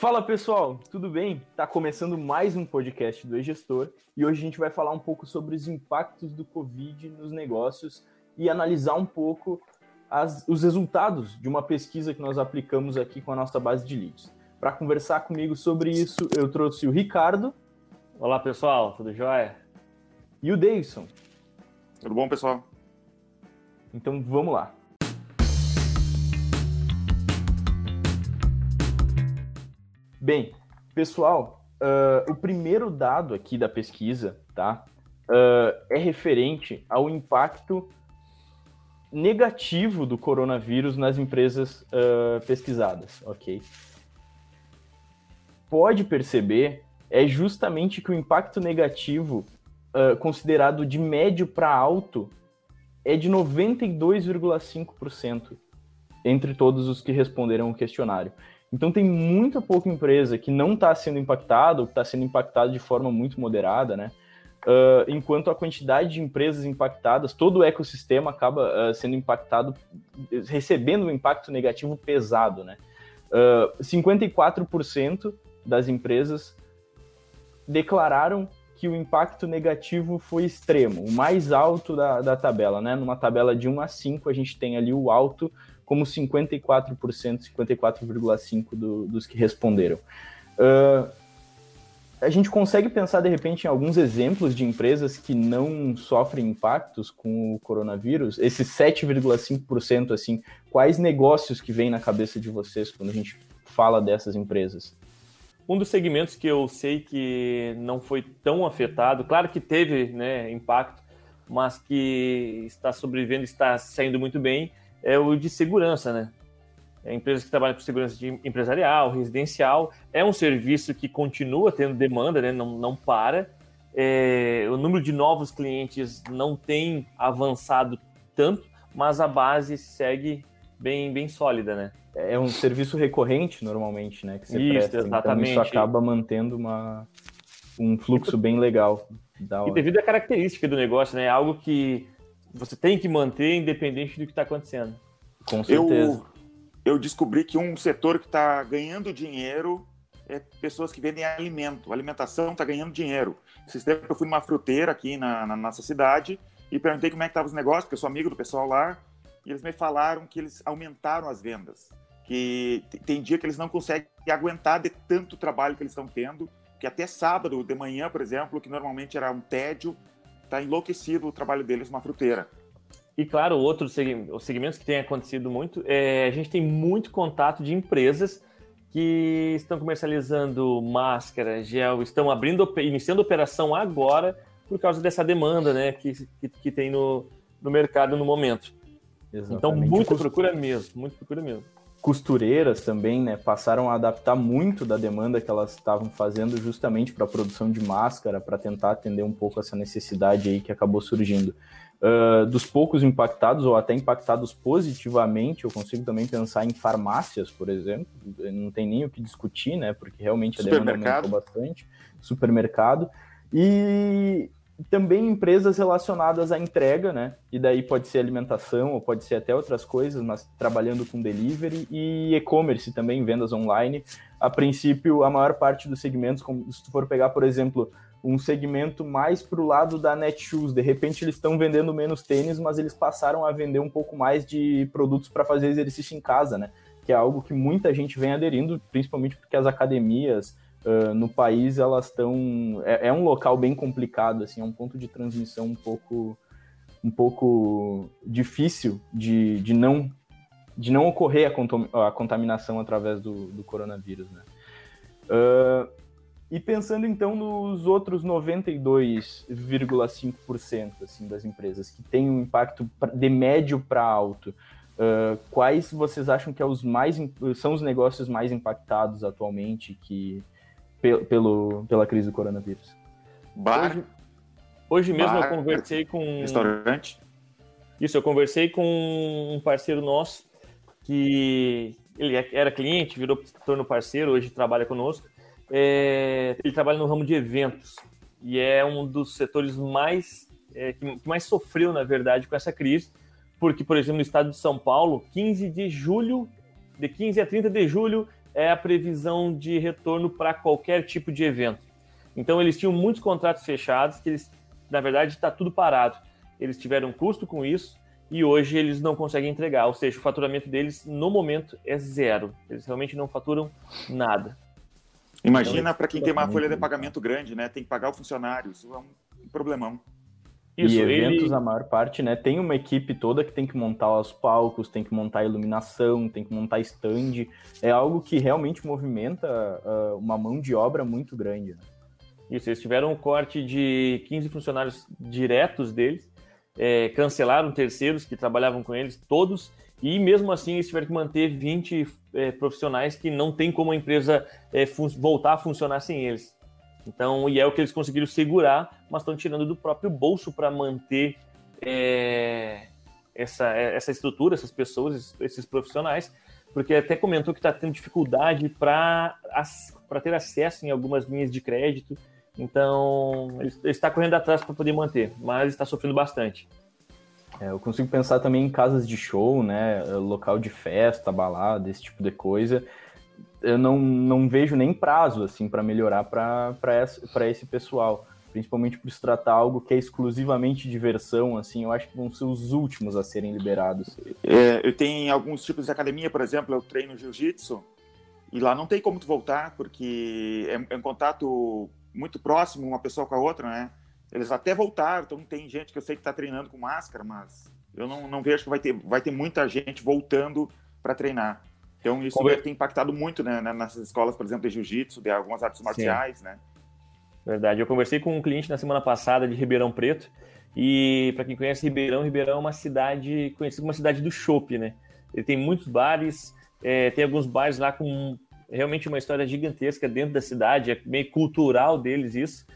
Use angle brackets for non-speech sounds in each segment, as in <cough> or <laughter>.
Fala pessoal, tudo bem? Tá começando mais um podcast do E-Gestor e hoje a gente vai falar um pouco sobre os impactos do Covid nos negócios e analisar um pouco as, os resultados de uma pesquisa que nós aplicamos aqui com a nossa base de leads. Para conversar comigo sobre isso, eu trouxe o Ricardo. Olá pessoal, tudo jóia? E o Davidson. Tudo bom pessoal? Então vamos lá. Bem, pessoal, uh, o primeiro dado aqui da pesquisa, tá, uh, é referente ao impacto negativo do coronavírus nas empresas uh, pesquisadas, ok? Pode perceber é justamente que o impacto negativo considerado de médio para alto é de 92,5% entre todos os que responderam o questionário. Então tem muita pouca empresa que não está sendo impactada ou está sendo impactada de forma muito moderada, né? Uh, enquanto a quantidade de empresas impactadas, todo o ecossistema acaba uh, sendo impactado, recebendo um impacto negativo pesado, né? Uh, ah, 54% das empresas declararam que o impacto negativo foi extremo, o mais alto da, da tabela, né? Numa tabela de 1 a 5, a gente tem ali o alto como 54%, 54,5% do, dos que responderam. Uh, a gente consegue pensar, de repente, em alguns exemplos de empresas que não sofrem impactos com o coronavírus? Esses 7,5%, assim, quais negócios que vêm na cabeça de vocês quando a gente fala dessas empresas? Um dos segmentos que eu sei que não foi tão afetado, claro que teve né, impacto, mas que está sobrevivendo, está saindo muito bem, é o de segurança, né? É empresas que trabalham com segurança empresarial, residencial, é um serviço que continua tendo demanda, né? não, não para. É, o número de novos clientes não tem avançado tanto, mas a base segue bem, bem sólida, né? É um serviço recorrente, normalmente, né? Que você isso, presta. exatamente. Então isso acaba mantendo uma, um fluxo bem legal. E devido à característica do negócio, né? É algo que você tem que manter independente do que está acontecendo. Com certeza. Eu, eu descobri que um setor que está ganhando dinheiro é pessoas que vendem alimento. A alimentação está ganhando dinheiro. Esses tempos eu fui numa fruteira aqui na, na nossa cidade e perguntei como é que estavam os negócios, porque eu sou amigo do pessoal lá, e eles me falaram que eles aumentaram as vendas. Que tem dia que eles não conseguem aguentar de tanto trabalho que eles estão tendo, que até sábado de manhã, por exemplo, que normalmente era um tédio, está enlouquecido o trabalho deles numa fruteira. E claro, outros segmentos que têm acontecido muito, é, a gente tem muito contato de empresas que estão comercializando máscara, gel, estão abrindo, iniciando operação agora por causa dessa demanda, né, que, que, que tem no, no mercado no momento. Exatamente. Então, muita procura mesmo, muita procura mesmo costureiras também, né, passaram a adaptar muito da demanda que elas estavam fazendo justamente para a produção de máscara, para tentar atender um pouco essa necessidade aí que acabou surgindo. Uh, dos poucos impactados ou até impactados positivamente, eu consigo também pensar em farmácias, por exemplo, não tem nem o que discutir, né, porque realmente a demanda aumentou bastante, supermercado, e também empresas relacionadas à entrega, né? E daí pode ser alimentação ou pode ser até outras coisas, mas trabalhando com delivery e e-commerce também, vendas online. A princípio, a maior parte dos segmentos, como se tu for pegar, por exemplo, um segmento mais para o lado da Netshoes, de repente eles estão vendendo menos tênis, mas eles passaram a vender um pouco mais de produtos para fazer exercício em casa, né? Que é algo que muita gente vem aderindo, principalmente porque as academias, uh, no país elas estão é, é, um local bem complicado assim é um ponto de transmissão um pouco um pouco difícil de, de não de não ocorrer a, a contaminação através do, do coronavírus né? Uh, e pensando então nos outros 92,5% assim das empresas que têm um impacto de médio para alto Uh, quais vocês acham que é os mais, são os negócios mais impactados atualmente que, pelo, pela crise do coronavírus. Bar. Hoje, hoje mesmo bar, eu conversei com. Restaurante. Isso, eu conversei com um parceiro nosso que ele é, era cliente, virou torno parceiro, hoje trabalha conosco. É, ele trabalha no ramo de eventos e é um dos setores mais é, que mais sofreu, na verdade, com essa crise, porque, por exemplo, no estado de São Paulo, 15 de julho, de 15 a 30 de julho, é a previsão de retorno para qualquer tipo de evento. Então, eles tinham muitos contratos fechados, que eles, na verdade, está tudo parado. Eles tiveram custo com isso e hoje eles não conseguem entregar, ou seja, o faturamento deles, no momento, é zero. Eles realmente não faturam nada. Imagina então, para quem tem uma folha de pagamento grande, né? Tem que pagar o funcionário, isso é um problemão. Isso, e eventos, ele... a maior parte, né, tem uma equipe toda que tem que montar os palcos, tem que montar a iluminação, tem que montar stand. É algo que realmente movimenta uh, uma mão de obra muito grande. Né? Isso, eles tiveram um corte de 15 funcionários diretos deles, é, cancelaram terceiros que trabalhavam com eles, todos, e mesmo assim eles tiveram que manter 20 é, profissionais que não tem como a empresa é, voltar a funcionar sem eles. Então, e é o que eles conseguiram segurar, mas estão tirando do próprio bolso para manter é, essa, essa estrutura, essas pessoas, esses profissionais, porque até comentou que está tendo dificuldade para ter acesso em algumas linhas de crédito. Então, ele está correndo atrás para poder manter, mas está sofrendo bastante. É, eu consigo pensar também em casas de show, né, local de festa, balada, esse tipo de coisa, eu não, não vejo nem prazo assim para melhorar para esse, pessoal, principalmente por se tratar algo que é exclusivamente diversão, assim, eu acho que vão ser os últimos a serem liberados. É, eu tenho alguns tipos de academia, por exemplo, eu treino jiu-jitsu e lá não tem como tu voltar porque é, é um contato muito próximo uma pessoa com a outra, né? Eles até voltaram, então tem gente que eu sei que está treinando com máscara, mas eu não, não vejo que vai ter, vai ter muita gente voltando para treinar. Então isso tem impactado muito né, nas escolas, por exemplo, de jiu-jitsu, de algumas artes marciais, Sim. né? Verdade. Eu conversei com um cliente na semana passada de Ribeirão Preto e para quem conhece Ribeirão, Ribeirão é uma cidade conhecida como uma cidade do chopp, né? Ele tem muitos bares, é, tem alguns bares lá com realmente uma história gigantesca dentro da cidade, é meio cultural deles isso.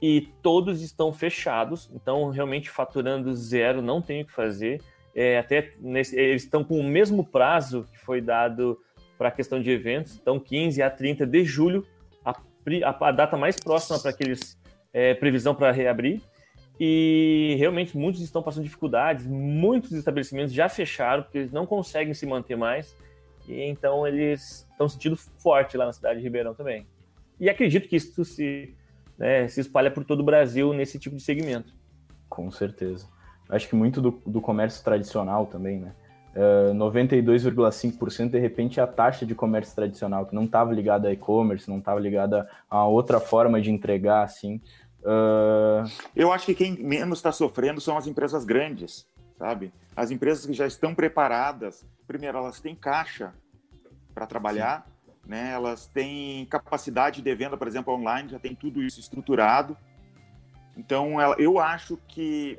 E todos estão fechados, então realmente faturando zero, não tem o que fazer é, até nesse, eles estão com o mesmo prazo que foi dado para a questão de eventos, então 15 a 30 de julho, a, a, a data mais próxima para aqueles é, previsão para reabrir. E realmente muitos estão passando dificuldades, muitos estabelecimentos já fecharam porque eles não conseguem se manter mais. E então eles estão sentindo forte lá na cidade de Ribeirão também. E acredito que isso se, né, se espalha por todo o Brasil nesse tipo de segmento. Com certeza acho que muito do, do comércio tradicional também, né? Uh, 92,5% de repente é a taxa de comércio tradicional, que não estava ligada a e-commerce, não estava ligada a outra forma de entregar, assim. Uh... Eu acho que quem menos está sofrendo são as empresas grandes, sabe? As empresas que já estão preparadas, primeiro, elas têm caixa para trabalhar, Sim. né? elas têm capacidade de venda, por exemplo, online, já tem tudo isso estruturado. Então, ela, eu acho que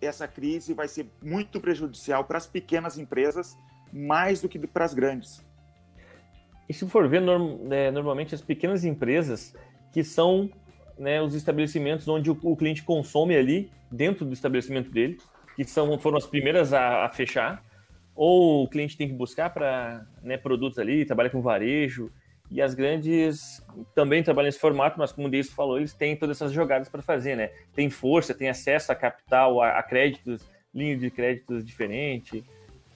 essa crise vai ser muito prejudicial para as pequenas empresas, mais do que para as grandes. E se for ver, norm, é, normalmente as pequenas empresas que são né, os estabelecimentos onde o, o, cliente consome ali, dentro do estabelecimento dele, que são, foram as primeiras a, a fechar, ou o cliente tem que buscar para né, produtos ali, trabalha com varejo, e as grandes também trabalham nesse formato, mas como o Deis falou, eles têm todas essas jogadas para fazer, né? Tem força, tem acesso a capital, a, a créditos, linha de créditos diferente.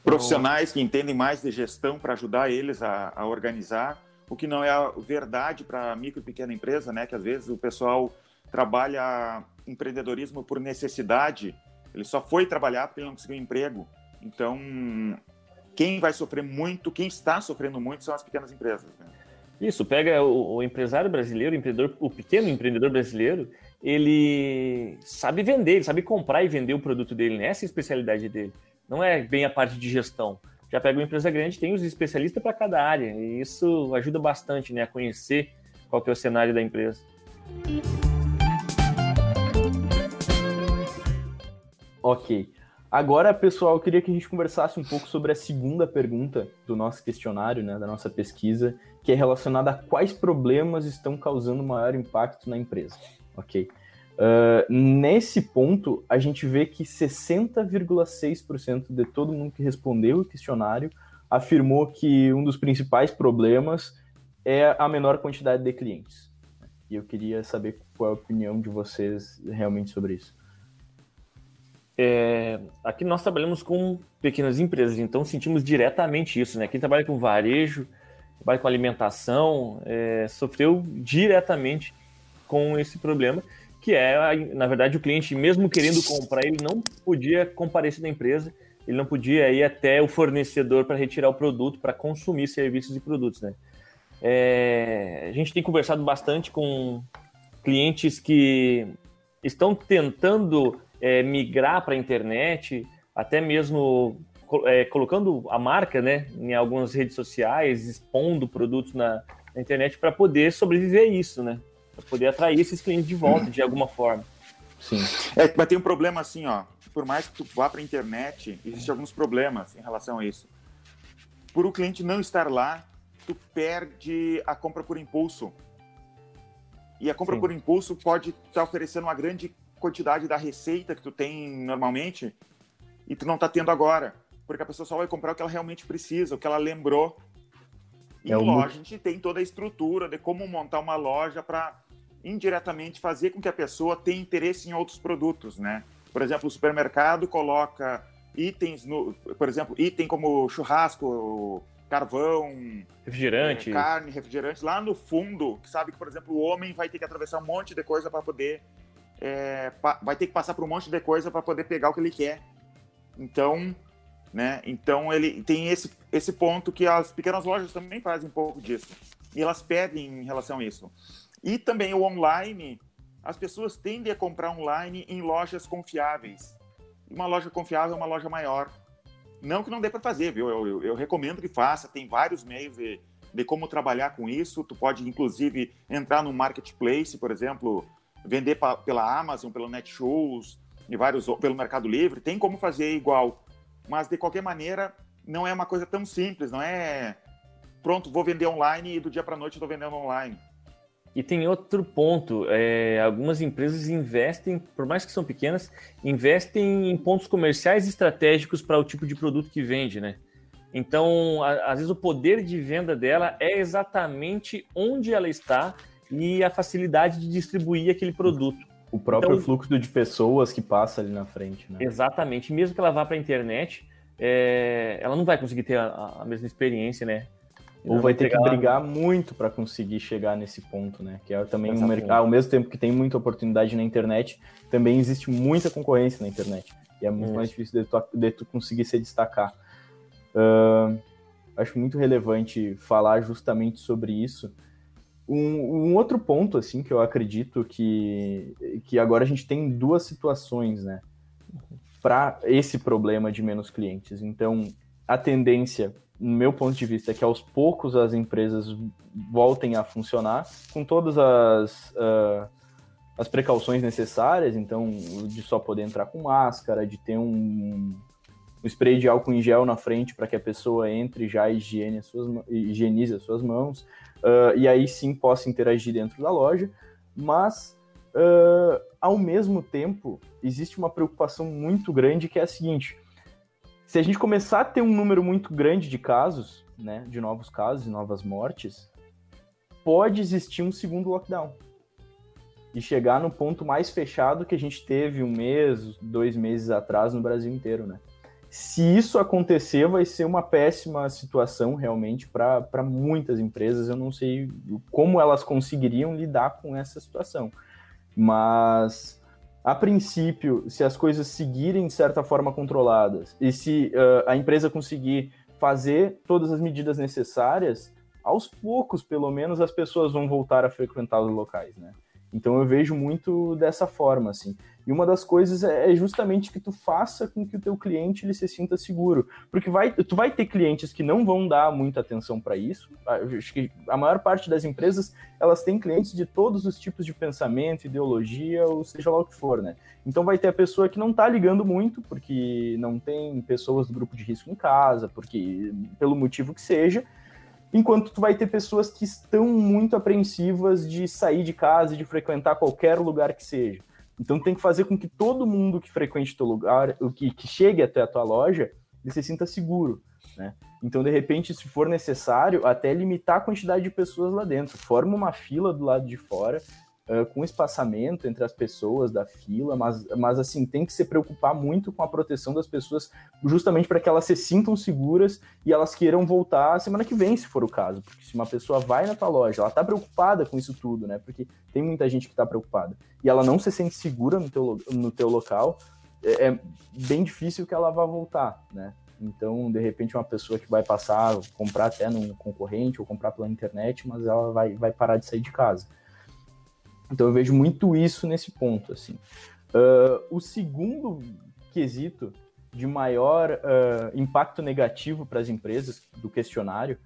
Profissionais então... que entendem mais de gestão para ajudar eles a, a, organizar, o que não é a verdade para micro e pequena empresa, né? Que às vezes o pessoal trabalha empreendedorismo por necessidade, ele só foi trabalhar porque ele não conseguiu emprego. Então, quem vai sofrer muito, quem está sofrendo muito são as pequenas empresas. Né? Isso, pega o, o, empresário brasileiro, o, empreendedor, o pequeno empreendedor brasileiro, ele sabe vender, ele sabe comprar e vender o produto dele, né? essa é a especialidade dele. Não é bem a parte de gestão. Já pega uma empresa grande, tem os especialistas para cada área, e isso ajuda bastante né, a conhecer qual que é o cenário da empresa. Ok. Agora, pessoal, eu queria que a gente conversasse um pouco sobre a segunda pergunta do nosso questionário, né, da nossa pesquisa, que é relacionada a quais problemas estão causando maior impacto na empresa. Ok. Uh, nesse ponto, a gente vê que 60,6% de todo mundo que respondeu o questionário afirmou que um dos principais problemas é a menor quantidade de clientes. E eu queria saber qual é a opinião de vocês realmente sobre isso. É, aqui nós trabalhamos com pequenas empresas, então sentimos diretamente isso, né? Quem trabalha com varejo, trabalha com alimentação, é, sofreu diretamente com esse problema, que é, na verdade, o cliente, mesmo querendo comprar, ele não podia comparecer na empresa, ele não podia ir até o fornecedor para retirar o produto, para consumir serviços e produtos, né? É, a gente tem conversado bastante com clientes que estão tentando é, migrar para a internet, até mesmo é, colocando a marca né, em algumas redes sociais, expondo produtos na, na internet para poder sobreviver a isso, né? Para poder atrair esses clientes de volta de alguma forma. Sim. É, mas tem um problema assim, ó. Por mais que tu vá para a internet, existem alguns problemas em relação a isso. Por o cliente não estar lá, tu perde a compra por impulso. E a compra Sim. por impulso pode estar tá oferecendo uma grande quantidade da receita que tu tem normalmente e tu não está tendo agora. Porque a pessoa só vai comprar o que ela realmente precisa, o que ela lembrou. E é em loja, a gente tem toda a estrutura de como montar uma loja para indiretamente fazer com que a pessoa tenha interesse em outros produtos, né? Por exemplo, o supermercado coloca itens, no, por exemplo, item como churrasco, carvão, refrigerante, é, carne, refrigerante, lá no fundo, que sabe que, por exemplo, o homem vai ter que atravessar um monte de coisa para poder, é, vai ter que passar por um monte de coisa para poder pegar o que ele quer. Então, né? Então ele tem esse esse ponto que as pequenas lojas também fazem um pouco disso e elas pedem em relação a isso. E também o online, as pessoas tendem a comprar online em lojas confiáveis. Uma loja confiável é uma loja maior não que não dê para fazer, viu? Eu, eu, eu, recomendo que faça, tem vários meios de, de como trabalhar com isso. Tu pode, inclusive, entrar no marketplace, por exemplo, vender pa, pela Amazon, pelo Netshoes e vários pelo Mercado Livre. Tem como fazer igual, mas de qualquer maneira não é uma coisa tão simples. Não é pronto, vou vender online e do dia para noite estou vendendo online. E tem outro ponto, é, algumas empresas investem, por mais que são pequenas, investem em pontos comerciais estratégicos para o tipo de produto que vende, né? Então, a, às vezes o poder de venda dela é exatamente onde ela está e a facilidade de distribuir aquele produto. O próprio então, fluxo de pessoas que passa ali na frente, né? Exatamente. Mesmo que ela vá para a internet, é, ela não vai conseguir ter a, a mesma experiência, né? Ou vai ter que brigar muito para conseguir chegar nesse ponto, né? Que é também um mercado, ao mesmo tempo que tem muita oportunidade na internet, também existe muita concorrência na internet. E é muito mais difícil de tu, de tu, conseguir se destacar. Uh, acho muito relevante falar justamente sobre isso. Um, um, outro ponto, assim, que eu acredito que, que agora a gente tem duas situações, né? Para esse problema de menos clientes. Então, a tendência no meu ponto de vista, é que aos poucos as empresas voltem a funcionar com todas as, uh, as precauções necessárias, então, de só poder entrar com máscara, de ter um, um spray de álcool em gel na frente para que a pessoa entre já higiene as suas, higienize as suas mãos, uh, e aí sim possa interagir dentro da loja, mas uh, ao mesmo tempo existe uma preocupação muito grande que é a seguinte: se a gente começar a ter um número muito grande de casos, né, de novos casos e novas mortes, pode existir um segundo lockdown. E chegar no ponto mais fechado que a gente teve um mês, dois meses atrás no Brasil inteiro, né? Se isso acontecer, vai ser uma péssima situação realmente para muitas empresas. Eu não sei como elas conseguiriam lidar com essa situação. Mas a princípio, se as coisas seguirem de certa forma controladas e se uh, a empresa conseguir fazer todas as medidas necessárias, aos poucos, pelo menos, as pessoas vão voltar a frequentar os locais, né? Então eu vejo muito dessa forma, assim. E uma das coisas é, é justamente que tu faça com que o teu cliente ele se sinta seguro, porque vai, tu vai ter clientes que não vão dar muita atenção para isso. Ah, acho que a maior parte das empresas elas têm clientes de todos os tipos de pensamento, ideologia, ou seja lá o que for, né? Então vai ter a pessoa que não está ligando muito, porque não tem pessoas do grupo de risco em casa, porque pelo motivo que seja, enquanto tu vai ter pessoas que estão muito apreensivas de sair de casa de frequentar qualquer lugar que seja. Então tem que fazer com que todo mundo que frequente teu lugar, o que, que chegue até a tua loja, ele se sinta seguro, né? Então, de repente, se for necessário, até limitar a quantidade de pessoas lá dentro. Forma uma fila do lado de fora, uh, com espaçamento entre as pessoas da fila, mas, mas assim, tem que se preocupar muito com a proteção das pessoas, justamente para que elas se sintam seguras e elas queiram voltar semana que vem, se for o caso. Porque se uma pessoa vai na tua loja, ela está preocupada com isso tudo, né? Porque tem muita gente que está preocupada e ela não se sente segura no teu, no teu local, é, é bem difícil que ela vá voltar, né? Então, de repente, uma pessoa que vai passar, comprar até num concorrente ou comprar pela internet, mas ela vai, vai parar de sair de casa. Então eu vejo muito isso nesse ponto, assim. Uh, o segundo quesito de maior uh, impacto negativo para as empresas do questionário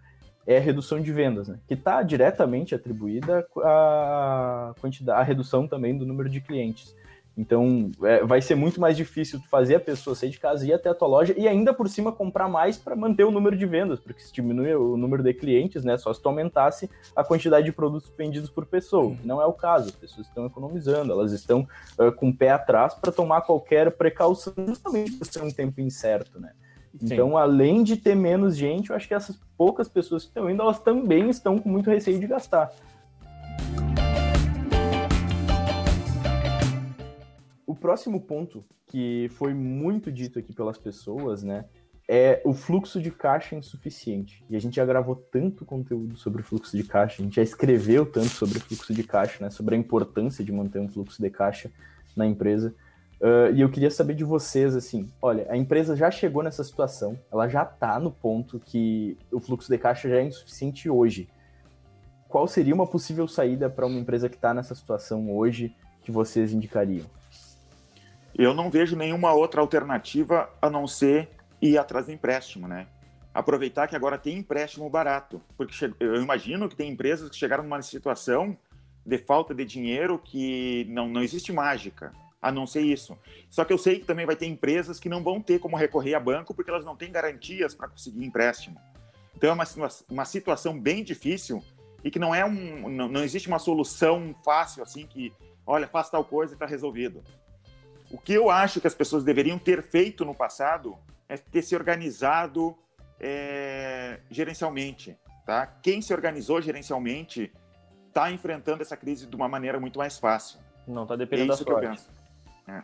é a redução de vendas, né? que está diretamente atribuída à, quantidade, à redução também do número de clientes. Então, é, vai ser muito mais difícil fazer a pessoa sair de casa e ir até a tua loja e ainda por cima comprar mais para manter o número de vendas, porque se diminui o número de clientes, né, só se tu aumentasse a quantidade de produtos vendidos por pessoa, que não é o caso. As pessoas estão economizando, elas estão uh, com o pé atrás para tomar qualquer precaução, justamente por ser um tempo incerto, né? Sim. Então, além de ter menos gente, eu acho que essas poucas pessoas que estão indo, elas também estão com muito receio de gastar. O próximo ponto que foi muito dito aqui pelas pessoas, né, é o fluxo de caixa insuficiente. E a gente já gravou tanto conteúdo sobre o fluxo de caixa, a gente já escreveu tanto sobre o fluxo de caixa, né, sobre a importância de manter um fluxo de caixa na empresa. Uh, e eu queria saber de vocês, assim, olha, a empresa já chegou nessa situação, ela já está no ponto que o fluxo de caixa já é insuficiente hoje. Qual seria uma possível saída para uma empresa que está nessa situação hoje que vocês indicariam? Eu não vejo nenhuma outra alternativa a não ser ir atrás do empréstimo, né? Aproveitar que agora tem empréstimo barato, porque eu imagino que tem empresas que chegaram numa situação de falta de dinheiro que não, não existe mágica, a não ser isso. Só que eu sei que também vai ter empresas que não vão ter como recorrer a banco porque elas não têm garantias para conseguir empréstimo. Então é uma, uma situação bem difícil e que não é um não, não existe uma solução fácil assim que olha faz tal coisa e está resolvido. O que eu acho que as pessoas deveriam ter feito no passado é ter se organizado é, gerencialmente. Tá? Quem se organizou gerencialmente está enfrentando essa crise de uma maneira muito mais fácil. Não está dependendo é isso da sorte. Que eu penso. É.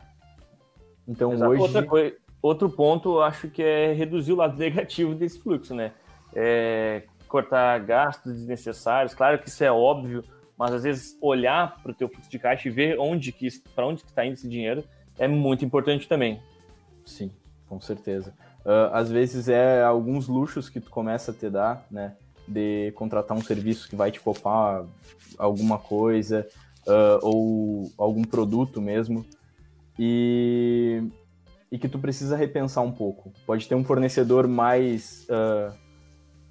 Então Exato. hoje... Outra coisa, outro ponto, eu acho que é reduzir o lado <laughs> negativo desse fluxo, né? É cortar gastos desnecessários. Claro que isso é óbvio, mas às vezes olhar para o teu fluxo de caixa e ver onde que para onde está indo esse dinheiro é muito importante também. Sim, com certeza. Uh, às vezes é alguns luxos que tu começa a te dar, né? De contratar um serviço que vai te poupar alguma coisa, uh, ou algum produto mesmo, e, e que tu precisa repensar um pouco. Pode ter um fornecedor mais, uh,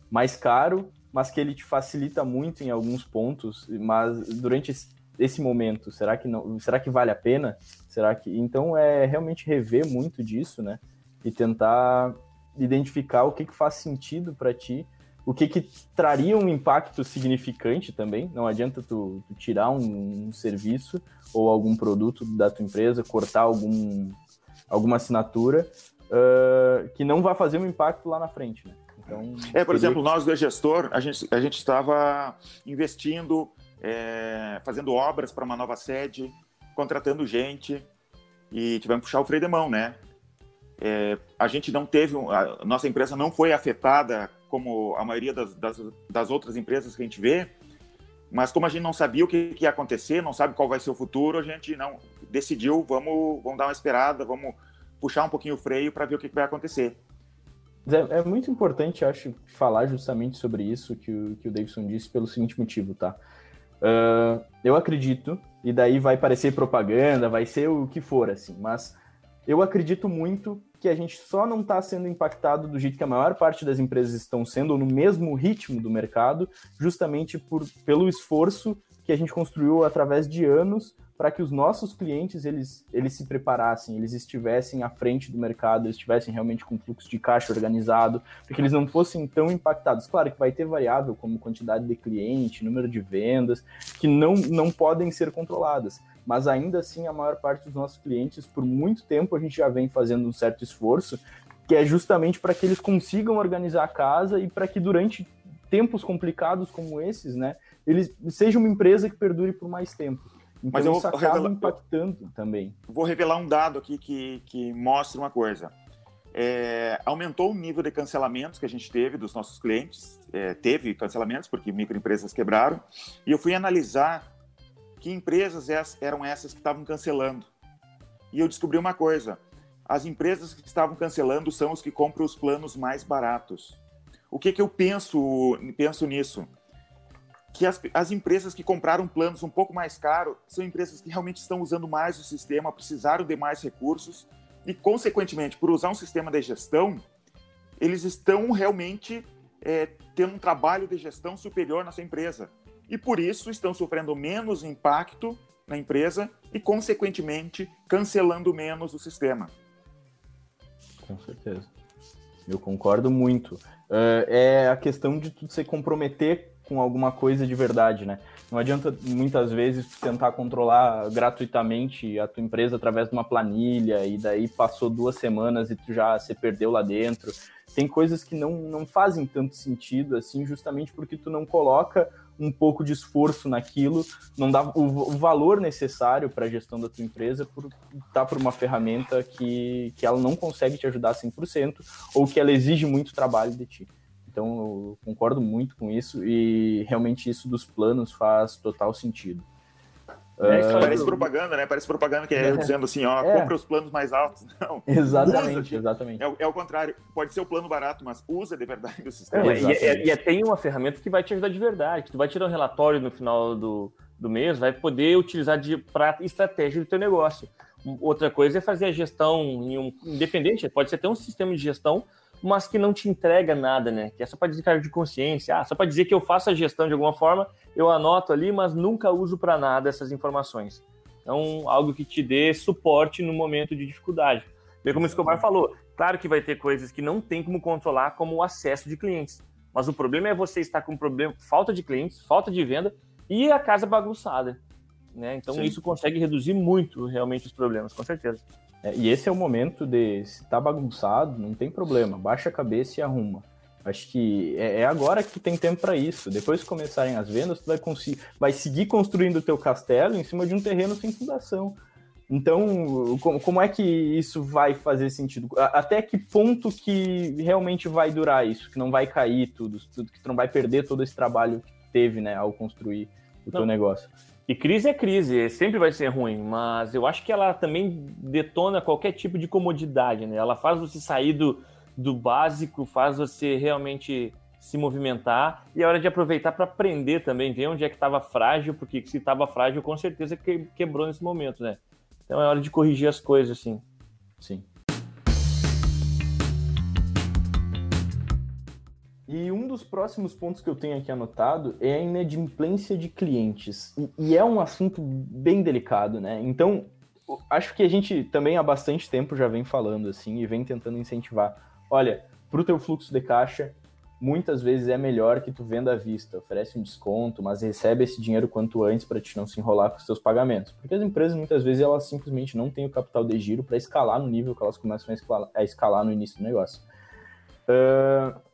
mais caro, mas que ele te facilita muito em alguns pontos, mas durante esse momento, será que não, será que vale a pena? Será que então é realmente rever muito disso, né? E tentar identificar o que, que faz sentido para ti, o que, que traria um impacto significante também. Não adianta tu, tu tirar um, um, serviço ou algum produto da tua empresa, cortar algum, alguma assinatura uh, que não vai fazer um impacto lá na frente, né? Então, é, por exemplo, nós do gestor, a gente, a gente estava investindo é, fazendo obras para uma nova sede, contratando gente e tivemos que puxar o freio de mão, né? É, a gente não teve, a nossa empresa não foi afetada como a maioria das, das, das, outras empresas que a gente vê, mas como a gente não sabia o que, que, ia acontecer, não sabe qual vai ser o futuro, a gente não decidiu, vamos, vamos dar uma esperada, vamos puxar um pouquinho o freio para ver o que, que vai acontecer. É, é, muito importante, acho, falar justamente sobre isso que o, que o Davidson disse pelo seguinte motivo, tá? Uh, eu acredito, e daí vai parecer propaganda, vai ser o que for, assim, mas eu acredito muito que a gente só não está sendo impactado do jeito que a maior parte das empresas estão sendo, ou no mesmo ritmo do mercado, justamente por, pelo esforço que a gente construiu através de anos para que os nossos clientes eles, eles se preparassem, eles estivessem à frente do mercado, eles estivessem realmente com fluxo de caixa organizado, para que eles não fossem tão impactados. Claro que vai ter variável como quantidade de cliente, número de vendas, que não, não podem ser controladas. Mas ainda assim, a maior parte dos nossos clientes, por muito tempo, a gente já vem fazendo um certo esforço, que é justamente para que eles consigam organizar a casa e para que durante tempos complicados como esses, né, eles sejam uma empresa que perdure por mais tempo. Então Mas eu isso acaba revelar, impactando também. Vou revelar um dado aqui que, que mostra uma coisa. É, aumentou o nível de cancelamentos que a gente teve dos nossos clientes. É, teve cancelamentos porque microempresas quebraram. E eu fui analisar que empresas eram essas que estavam cancelando. E eu descobri uma coisa: as empresas que estavam cancelando são os que compram os planos mais baratos. O que, que eu penso, penso nisso? Que as, as empresas que compraram planos um pouco mais caros são empresas que realmente estão usando mais o sistema, precisaram de mais recursos e, consequentemente, por usar um sistema de gestão, eles estão realmente é, tendo um trabalho de gestão superior na sua empresa. E por isso estão sofrendo menos impacto na empresa e, consequentemente, cancelando menos o sistema. Com certeza. Eu concordo muito. Uh, é a questão de tu se comprometer com alguma coisa de verdade, né? Não adianta muitas vezes tentar controlar gratuitamente a tua empresa através de uma planilha e daí passou duas semanas e tu já se perdeu lá dentro. Tem coisas que não, não fazem tanto sentido assim, justamente porque tu não coloca um pouco de esforço naquilo, não dá o, valor necessário para a gestão da tua empresa por estar tá por uma ferramenta que, que ela não consegue te ajudar 100% ou que ela exige muito trabalho de ti. Então, eu concordo muito com isso e realmente isso dos planos faz total sentido. É, uh, parece propaganda, né? Parece propaganda que é, é dizendo assim, ó, é. compra os planos mais altos. <laughs> Não. Exatamente, exatamente. É, é, o contrário. Pode ser o plano barato, mas usa de verdade o sistema. É, e, é, e tem uma ferramenta que vai te ajudar de verdade. Que tu vai tirar um relatório no final do, do mês, vai poder utilizar de para estratégia do teu negócio. Outra coisa é fazer a gestão em um independente, pode ser até um sistema de gestão mas que não te entrega nada, né? Que é só para dizer de consciência, ah, só para dizer que eu faço a gestão de alguma forma, eu anoto ali, mas nunca uso para nada essas informações. Então, algo que te dê suporte no momento de dificuldade. Bem como o Escobar falou, claro que vai ter coisas que não tem como controlar, como o acesso de clientes. Mas o problema é você estar com problema, falta de clientes, falta de venda e a casa bagunçada. Né? Então, Sim. isso consegue reduzir muito realmente os problemas, com certeza. É, e esse é o momento de, se tá bagunçado, não tem problema, baixa a cabeça e arruma. Acho que é, é agora que tu tem tempo para isso. Depois que começarem as vendas, tu vai, vai seguir construindo o teu castelo em cima de um terreno sem fundação. Então, como, como é que isso vai fazer sentido? Até que ponto que realmente vai durar isso? Que não vai cair tudo, tudo que tu não vai perder todo esse trabalho que teve, né, ao construir o não. teu negócio. E crise é crise, sempre vai ser ruim, mas eu acho que ela também detona qualquer tipo de comodidade, né? Ela faz você sair do, do básico, faz você realmente se movimentar e é hora de aproveitar para aprender também, ver onde é que estava frágil, porque se estava frágil, com certeza que, quebrou nesse momento, né? Então é hora de corrigir as coisas, assim. Sim. E um dos próximos pontos que eu tenho aqui anotado é a inadimplência de clientes. E, e é um assunto bem delicado, né? Então, acho que a gente também há bastante tempo já vem falando assim e vem tentando incentivar. Olha, para o teu fluxo de caixa, muitas vezes é melhor que tu venda à vista, oferece um desconto, mas recebe esse dinheiro quanto antes para te não se enrolar com os seus pagamentos. Porque as empresas muitas vezes elas simplesmente não têm o capital de giro para escalar no nível que elas começam a escalar, a escalar no início do negócio. Uh,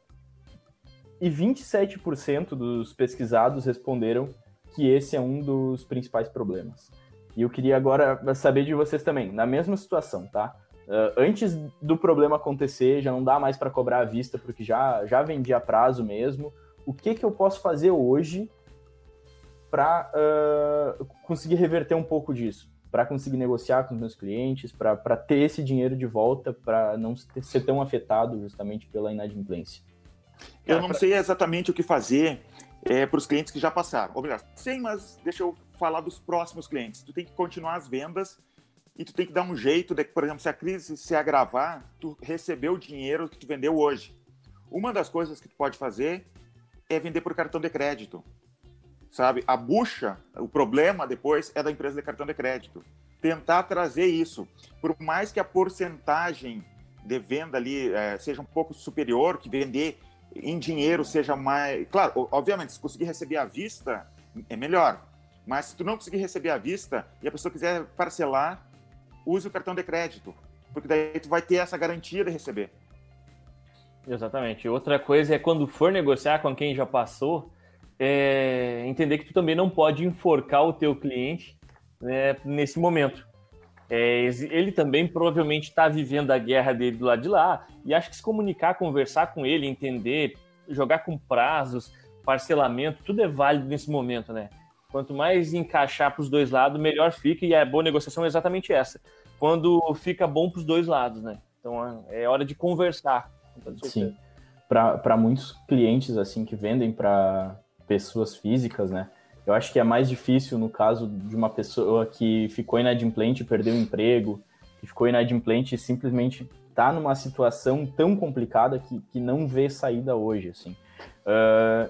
e 27% dos pesquisados responderam que esse é um dos principais problemas. E eu queria agora saber de vocês também, na mesma situação, tá? Uh, antes do problema acontecer, já não dá mais para cobrar à vista, porque já, já vendi a prazo mesmo. O que, que eu posso fazer hoje para uh, ah, conseguir reverter um pouco disso? Para conseguir negociar com os meus clientes, para ter esse dinheiro de volta, para não ser tão afetado justamente pela inadimplência? Eu não sei exatamente o que fazer é, para os clientes que já passaram. Obrigado. Sei, mas deixa eu falar dos próximos clientes. Tu tem que continuar as vendas e tu tem que dar um jeito de, por exemplo, se a crise se agravar, tu recebeu o dinheiro que tu vendeu hoje. Uma das coisas que tu pode fazer é vender por cartão de crédito. Sabe? A bucha, o problema depois é da empresa de cartão de crédito. Tentar trazer isso. Por mais que a porcentagem de venda ali é, seja um pouco superior, que vender em dinheiro seja mais. Claro, obviamente, se conseguir receber à vista, é melhor. Mas se tu não conseguir receber à vista e a pessoa quiser parcelar, use o cartão de crédito. Porque daí tu vai ter essa garantia de receber. Exatamente. Outra coisa é quando for negociar com quem já passou, é entender que tu também não pode enforcar o teu cliente né, nesse momento. É, ele também provavelmente está vivendo a guerra dele do lado de lá, e acho que se comunicar, conversar com ele, entender, jogar com prazos, parcelamento, tudo é válido nesse momento, né? Quanto mais encaixar para os dois lados, melhor fica, e a boa negociação é exatamente essa. Quando fica bom para os dois lados, né? Então é hora de conversar. Sim. Para muitos clientes assim que vendem para pessoas físicas, né? Eu acho que é mais difícil no caso de uma pessoa que ficou inadimplente, perdeu o emprego, que ficou inadimplente e simplesmente está numa situação tão complicada que, que não vê saída hoje, assim. Uh,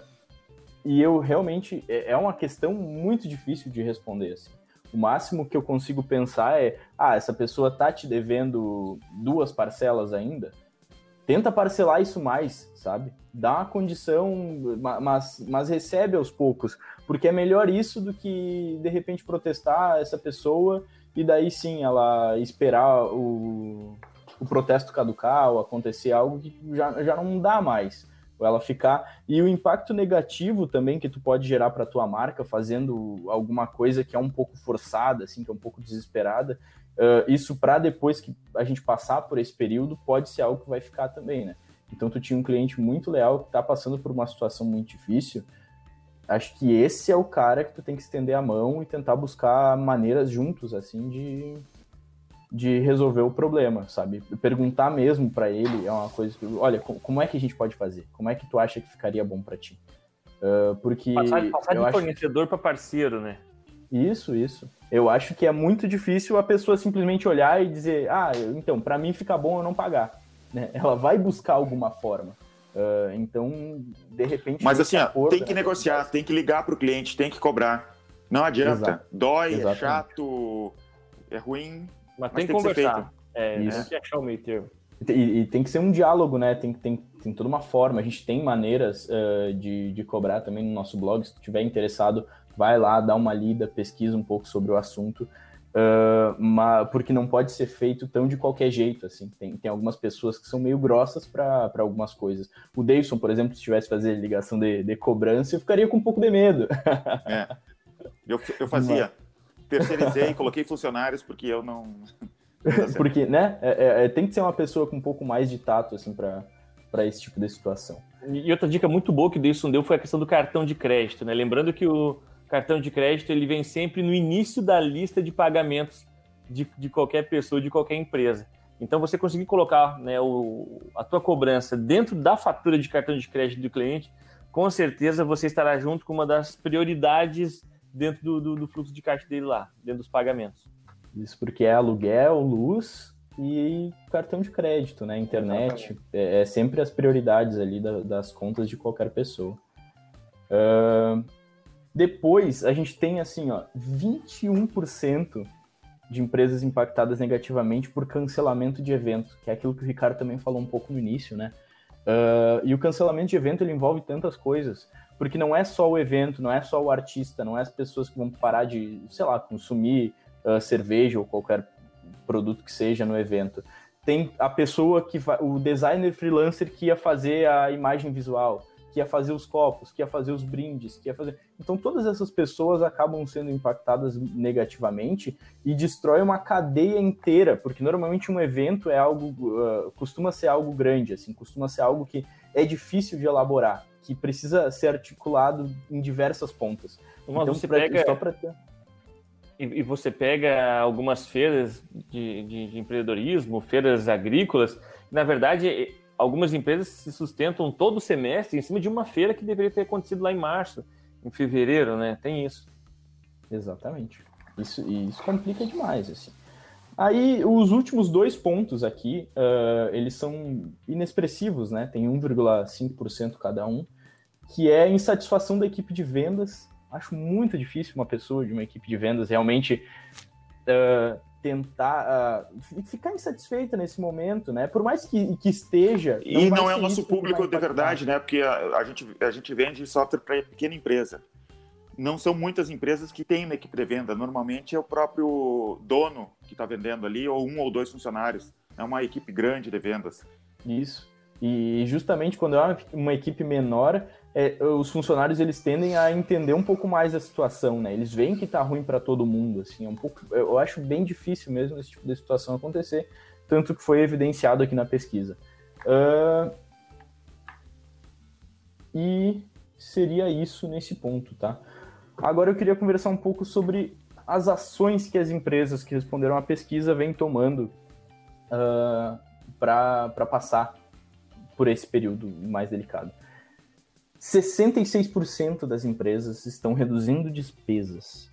e eu realmente é, é uma questão muito difícil de responder. Assim. O máximo que eu consigo pensar é: ah, essa pessoa tá te devendo duas parcelas ainda. Tenta parcelar isso mais, sabe? Dá uma condição, mas, mas recebe aos poucos, porque é melhor isso do que de repente protestar essa pessoa e daí sim ela esperar o, o protesto caducar ou acontecer algo que já, já não dá mais ela ficar. E o impacto negativo também que tu pode gerar para tua marca fazendo alguma coisa que é um pouco forçada assim que é um pouco desesperada uh, isso para depois que a gente passar por esse período pode ser algo que vai ficar também né? Então tu tinha um cliente muito leal que está passando por uma situação muito difícil. Acho que esse é o cara que tu tem que estender a mão e tentar buscar maneiras juntos assim de de resolver o problema, sabe? Perguntar mesmo para ele é uma coisa que, olha, como é que a gente pode fazer? Como é que tu acha que ficaria bom para ti? Uh, porque passar, passar de fornecedor que... para parceiro, né? Isso, isso. Eu acho que é muito difícil a pessoa simplesmente olhar e dizer, ah, então, para mim fica bom eu não pagar. <laughs> Né? Ela vai buscar alguma forma. Uh, então, de repente. Mas assim, ó, tem que negociar, tem que ligar para o cliente, tem que cobrar. Não adianta. Exato. Dói, é Exatamente. é chato, é ruim, mas, tem, que conversar. É, Isso. tem que achar o meio termo. E, e, tem que ser um diálogo, né? Tem, tem, tem toda uma forma. A gente tem maneiras uh, de, de cobrar também no nosso blog. Se tu estiver interessado, vai lá, dá uma lida, pesquisa um pouco sobre o assunto. Uh, mas, porque não pode ser feito tão de qualquer jeito, assim. Tem, tem algumas pessoas que são meio grossas para algumas coisas. O Davidson, por exemplo, se tivesse fazer ligação de, de cobrança, eu ficaria com um pouco de medo. É. Eu, eu fazia terceirizei, coloquei funcionários porque eu não. <laughs> porque, né? É, é, é, tem que ser uma pessoa com um pouco mais de tato, assim, para esse tipo de situação. E outra dica muito boa que o Deilson deu foi a questão do cartão de crédito, né? Lembrando que o cartão de crédito ele vem sempre no início da lista de pagamentos de, de qualquer pessoa, de qualquer empresa. Então, você conseguir colocar né, o, a tua cobrança dentro da fatura de cartão de crédito do cliente, com certeza você estará junto com uma das prioridades dentro do, do, do, fluxo de caixa dele lá, dentro dos pagamentos. Isso porque é aluguel, luz e cartão de crédito, né? Internet. É, é, sempre as prioridades ali da, das contas de qualquer pessoa. Uh, depois, a gente tem assim, ó, 21% de empresas impactadas negativamente por cancelamento de evento, que é aquilo que o Ricardo também falou um pouco no início, né? Uh, e o cancelamento de evento ele envolve tantas coisas porque não é só o evento, não é só o artista, não é as pessoas que vão parar de, sei lá, consumir uh, cerveja ou qualquer produto que seja no evento. Tem a pessoa que vai, o designer freelancer que ia fazer a imagem visual, que ia fazer os copos, que ia fazer os brindes, que ia fazer. Então todas essas pessoas acabam sendo impactadas negativamente e destrói uma cadeia inteira, porque normalmente um evento é algo uh, costuma ser algo grande, assim, costuma ser algo que é difícil de elaborar que precisa ser articulado em diversas pontas. Mas então, você pra, pega... só para ter... E, e, você pega algumas feiras de, de, de, empreendedorismo, feiras agrícolas, na verdade, algumas empresas se sustentam todo semestre em cima de uma feira que deveria ter acontecido lá em março, em fevereiro, né? Tem isso. Exatamente. Isso, isso complica demais, assim. Aí, os últimos dois pontos aqui, uh, eles são inexpressivos, né? Tem 1,5% cada um que é a insatisfação da equipe de vendas. Acho muito difícil uma pessoa de uma equipe de vendas realmente uh, tentar uh, ficar insatisfeita nesse momento, né? Por mais que, que esteja. Não e não é o nosso público de verdade, né? Porque a, a, gente, a gente vende software para pequena empresa. Não são muitas empresas que têm uma equipe de venda. Normalmente é o próprio dono que está vendendo ali, ou um ou dois funcionários. É uma equipe grande de vendas. Isso. E justamente quando é uma, uma equipe menor, é, os funcionários eles tendem a entender um pouco mais a situação, né? Eles veem que tá ruim para todo mundo, assim, é um pouco, eu acho bem difícil mesmo esse tipo de situação acontecer, tanto que foi evidenciado aqui na pesquisa. Uh, e seria isso nesse ponto, tá? Agora eu queria conversar um pouco sobre as ações que as empresas que responderam à pesquisa vêm tomando uh, para passar por esse período mais delicado. 66% das empresas estão reduzindo despesas.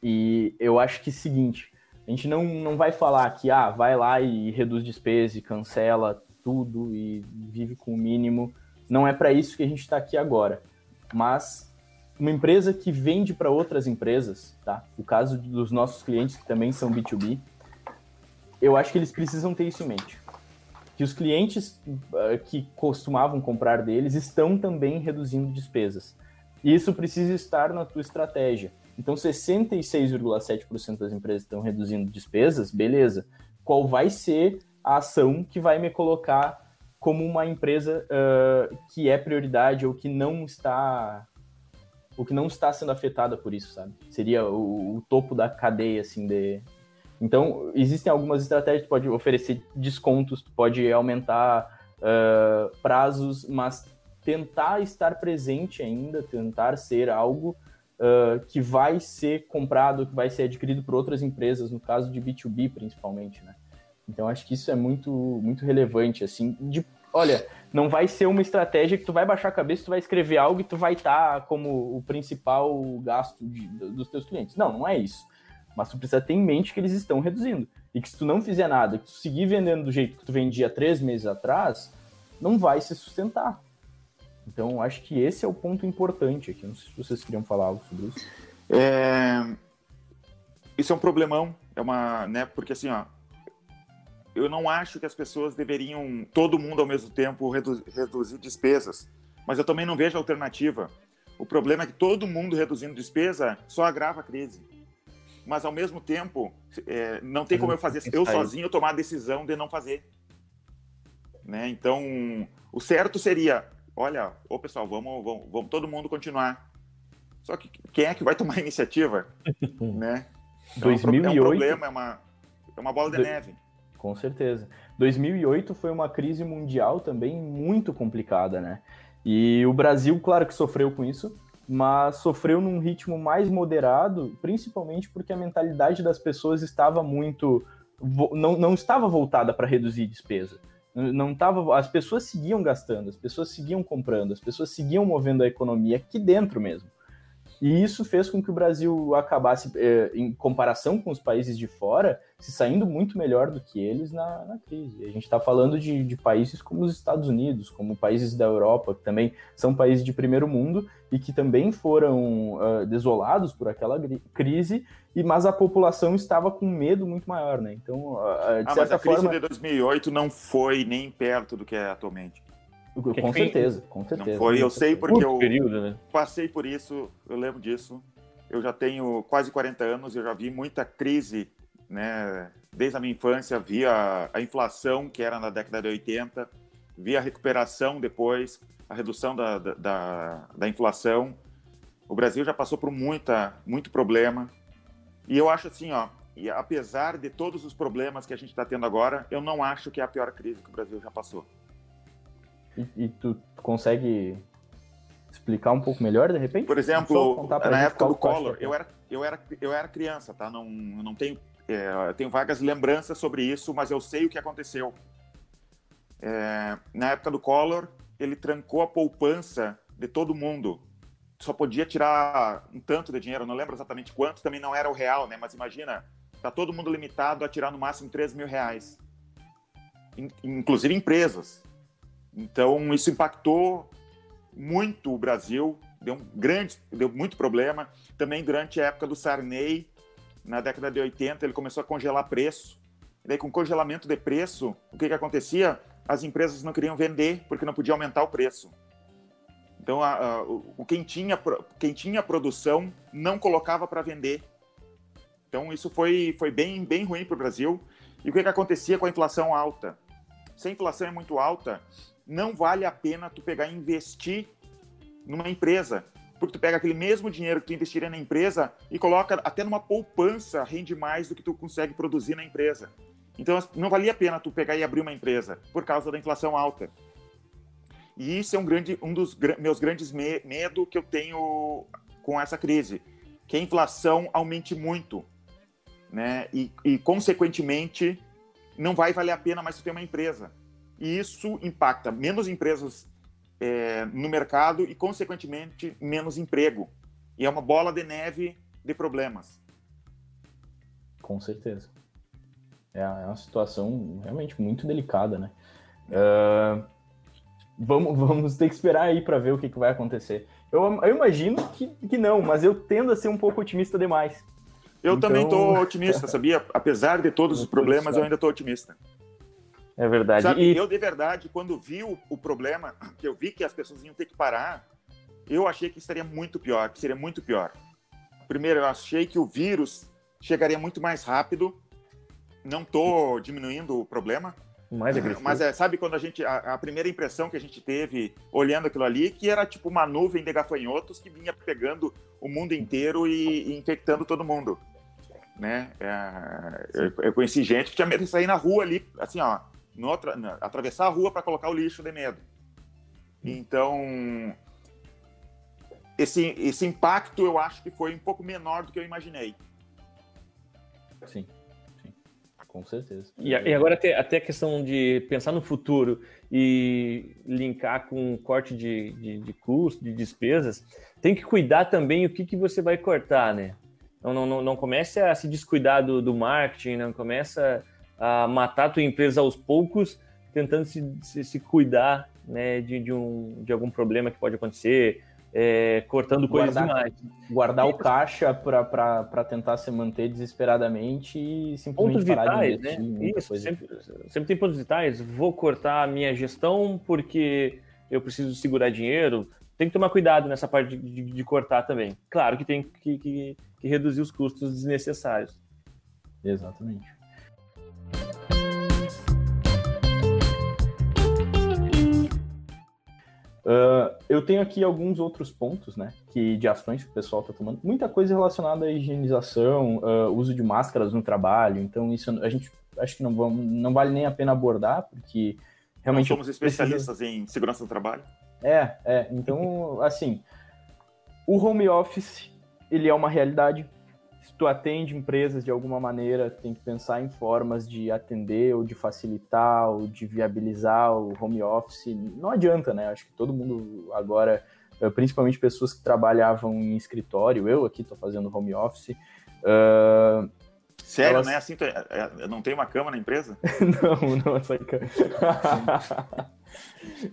E eu acho que é o seguinte, a gente não, não vai falar que ah, vai lá e reduz despesa e cancela tudo e vive com o mínimo. Não é para isso que a gente está aqui agora. Mas uma empresa que vende para outras empresas, tá? O caso dos nossos clientes que também são B2B, eu acho que eles precisam ter isso em mente. Que os clientes uh, que costumavam comprar deles estão também reduzindo despesas. Isso precisa estar na tua estratégia. Então, 66,7% das empresas estão reduzindo despesas, beleza. Qual vai ser a ação que vai me colocar como uma empresa uh, que é prioridade ou que não está ou que não está sendo afetada por isso, sabe? Seria o, o topo da cadeia, assim, de, então, existem algumas estratégias, tu pode oferecer descontos, tu pode aumentar uh, prazos, mas tentar estar presente ainda, tentar ser algo uh, que vai ser comprado, que vai ser adquirido por outras empresas, no caso de B2B principalmente, né? Então, acho que isso é muito, muito relevante, assim, de, olha, não vai ser uma estratégia que tu vai baixar a cabeça, tu vai escrever algo e tu vai estar tá como o principal gasto de, dos teus clientes. Não, não é isso mas tu precisa ter em mente que eles estão reduzindo. E que se tu não fizer nada, que tu seguir vendendo do jeito que tu vendia três meses atrás, não vai se sustentar. Então, acho que esse é o ponto importante aqui. Não sei se vocês queriam falar algo sobre isso. É... Isso é um problemão, é uma, né? Porque assim, ó, eu não acho que as pessoas deveriam, todo mundo ao mesmo tempo, redu reduzir despesas. Mas eu também não vejo alternativa. O problema é que todo mundo reduzindo despesa só agrava a crise mas ao mesmo tempo é, não tem como eu fazer eu sozinho tomar a decisão de não fazer né? Então o certo seria olha ô pessoal vamos, vamos, vamos todo mundo continuar. Só que quem é que vai tomar <laughs> a iniciativa <laughs> né? Então, 2008 é um problema é uma é uma bola de Do... neve. Com certeza. 2008 foi uma crise mundial também muito complicada né? E o Brasil claro que sofreu com isso mas sofreu num ritmo mais moderado, principalmente porque a mentalidade das pessoas estava muito. não, não estava voltada para reduzir despesa. Não tava, as pessoas seguiam gastando, as pessoas seguiam comprando, as pessoas seguiam movendo a economia aqui dentro mesmo. E isso fez com que o Brasil acabasse, eh, em comparação com os países de fora, se saindo muito melhor do que eles na, na crise. A gente está falando de, de, países como os Estados Unidos, como países da Europa, que também são países de primeiro mundo e que também foram uh, desolados por aquela crise, e mas a população estava com medo muito maior, né? Então, uh, de ah, certa mas a forma... crise de 2008 não foi nem perto do que é atualmente. Com certeza, com certeza. Não foi, eu sei porque eu período, né? passei por isso, eu lembro disso. Eu já tenho quase 40 anos, eu já vi muita crise, né? Desde a minha infância, vi a, a inflação, que era na década de 80, vi a recuperação depois, a redução da, da, da inflação. O Brasil já passou por muita, muito problema. E eu acho assim, ó, e apesar de todos os problemas que a gente está tendo agora, eu não acho que é a pior crise que o Brasil já passou. E, e tu consegue explicar um pouco melhor, de repente? Por exemplo, na época do Collor, eu era, eu, era, eu era criança, tá? Não, não tenho, é, tenho vagas lembranças sobre isso, mas eu sei o que aconteceu. É, na época do Collor, ele trancou a poupança de todo mundo. Só podia tirar um tanto de dinheiro, não lembro exatamente quanto, também não era o real, né? Mas imagina, tá todo mundo limitado a tirar no máximo 3 mil reais. Inclusive empresas. Então, isso impactou muito o Brasil, deu um grande, deu muito problema. Também durante a época do Sarney, na década de 80, ele começou a congelar preço. E daí, com congelamento de preço, o que, que acontecia? As empresas não queriam vender porque não podia aumentar o preço. Então, a, a, o, quem, tinha, quem tinha produção não colocava para vender. Então, isso foi, foi bem, bem ruim para o Brasil. E o que, que acontecia com a inflação alta? Se a inflação é muito alta, não vale a pena tu pegar e investir numa empresa. Porque tu pega aquele mesmo dinheiro que tu investiria na empresa e coloca até numa poupança, rende mais do que tu consegue produzir na empresa. Então não valia a pena tu pegar e abrir uma empresa por causa da inflação alta. E isso é um, grande, um dos meus grandes me medo que eu tenho com essa crise, que a inflação aumente muito, né? E, e consequentemente não vai valer a pena mais ter uma empresa. E isso impacta menos empresas é, no mercado e, consequentemente, menos emprego. E é uma bola de neve de problemas. Com certeza. É, é uma situação realmente muito delicada, né? Uh, vamos, vamos ter que esperar aí para ver o que, que vai acontecer. Eu, eu, imagino que, que não, mas eu tendo a ser um pouco otimista demais. Eu então... também estou otimista, sabia? <laughs> Apesar de todos os problemas, eu ainda estou otimista. É verdade. Sabe, e... eu, de verdade, quando vi o, o, problema, <clears throat> que eu vi que as pessoas iam ter que parar, eu achei que estaria muito pior, que seria muito pior. Primeiro, eu achei que o vírus chegaria muito mais rápido. Não estou diminuindo o problema. Mais agressivo. Mas é, sabe quando a gente. A, a, primeira impressão que a gente teve olhando aquilo ali, que era tipo uma nuvem de gafanhotos que vinha pegando o mundo inteiro e, e infectando todo mundo. Né? É, eu, eu, conheci gente que tinha medo de sair na rua ali, assim, ó, no atravessar a rua para colocar o lixo de medo. Então, esse, esse impacto eu acho que foi um pouco menor do que eu imaginei. Sim, sim, com certeza. E, e agora até, até a questão de pensar no futuro e linkar com corte de, de, de custo, de despesas, tem que cuidar também o que, que você vai cortar, né? Não, não, não, não comece a se descuidar do, do marketing, não começa a matar a tua empresa aos poucos, tentando se, se, se cuidar né, de, de, um, de algum problema que pode acontecer, é, cortando coisas guardar, demais. Guardar o caixa para tentar se manter desesperadamente e simplesmente pontos parar vitais, de investir. Né? Isso, sempre, sempre, tem pontos vitais. Vou cortar a minha gestão porque eu preciso segurar dinheiro. Tem que tomar cuidado nessa parte de, de, de cortar também. Claro que tem que, que, que reduzir os custos desnecessários. Exatamente. Uh, eu tenho aqui alguns outros pontos, né, que de ações que o pessoal está tomando. Muita coisa relacionada à higienização, uh, uso de máscaras no trabalho. Então isso a gente acho que não vamos, não vale nem a pena abordar, porque realmente Nós somos especialistas em segurança do trabalho. É, é. Então assim, o home office ele é uma realidade tu atende empresas de alguma maneira, tem que pensar em formas de atender ou de facilitar ou de viabilizar o home office. Não adianta, né? Acho que todo mundo agora, eh, principalmente pessoas que trabalhavam em escritório, eu aqui estou fazendo home office. Uh, Sério, elas... né? Assim, é, é, não tem uma cama na empresa? <laughs> não, não, essa cama.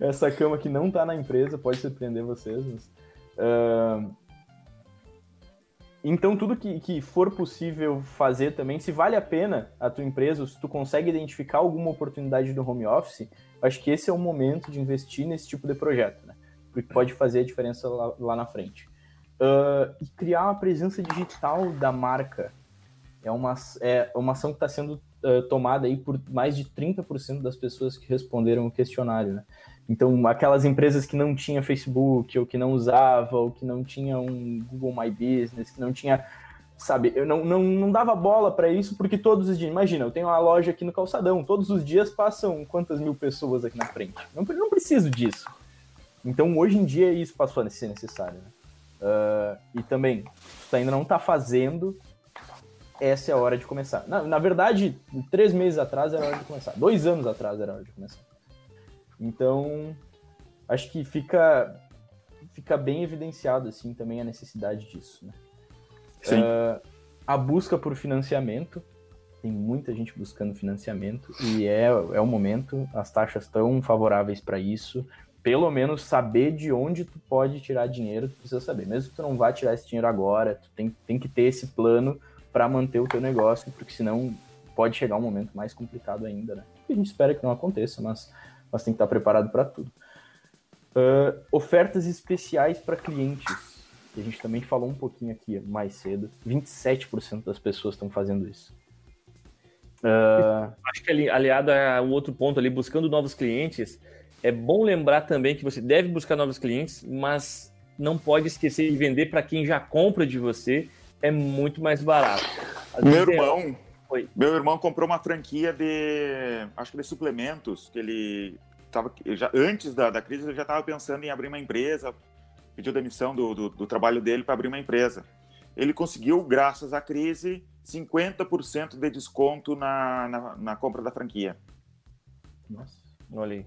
<laughs> essa cama que não está na empresa pode surpreender vocês. Mas, uh, então, tudo que, que for possível fazer também, se vale a pena a tua empresa, se tu consegue identificar alguma oportunidade do home office, acho que esse é o momento de investir nesse tipo de projeto, né? Porque pode fazer a diferença lá, lá na frente. Uh, e criar uma presença digital da marca é uma, é uma ação que está sendo uh, tomada aí por mais de 30% das pessoas que responderam o questionário, né? Então, aquelas empresas que não tinha Facebook, ou que não usava, ou que não tinha um Google My Business, que não tinha, sabe, eu não, não, não dava bola para isso, porque todos os dias, imagina, eu tenho uma loja aqui no Calçadão, todos os dias passam quantas mil pessoas aqui na frente. Não, não preciso disso. Então, hoje em dia, isso passou a ser necessário. Né? Uh, e também, tu ainda não está fazendo, essa é a hora de começar. Na, na verdade, três meses atrás era a hora de começar. Dois anos atrás era a hora de começar. Então, acho que fica, fica bem evidenciado assim também a necessidade disso. Né? Sim. Uh, a busca por financiamento, tem muita gente buscando financiamento e é, é o momento, as taxas estão favoráveis para isso. Pelo menos saber de onde tu pode tirar dinheiro, tu precisa saber. Mesmo que tu não vá tirar esse dinheiro agora, tu tem, tem que ter esse plano para manter o teu negócio, porque senão pode chegar um momento mais complicado ainda, né? a gente espera que não aconteça, mas mas tem que estar preparado para tudo. Uh, ofertas especiais para clientes, a gente também falou um pouquinho aqui mais cedo. 27% das pessoas estão fazendo isso. Uh... Acho que ali, aliado a um outro ponto ali, buscando novos clientes, é bom lembrar também que você deve buscar novos clientes, mas não pode esquecer de vender para quem já compra de você, é muito mais barato. Meu irmão, Oi. meu irmão comprou uma franquia de, acho que de suplementos, que ele tava, já, antes da, da crise ele já estava pensando em abrir uma empresa, pediu demissão do, do, do trabalho dele para abrir uma empresa. Ele conseguiu, graças à crise, 50% de desconto na, na, na, compra da franquia. Nossa, olha aí.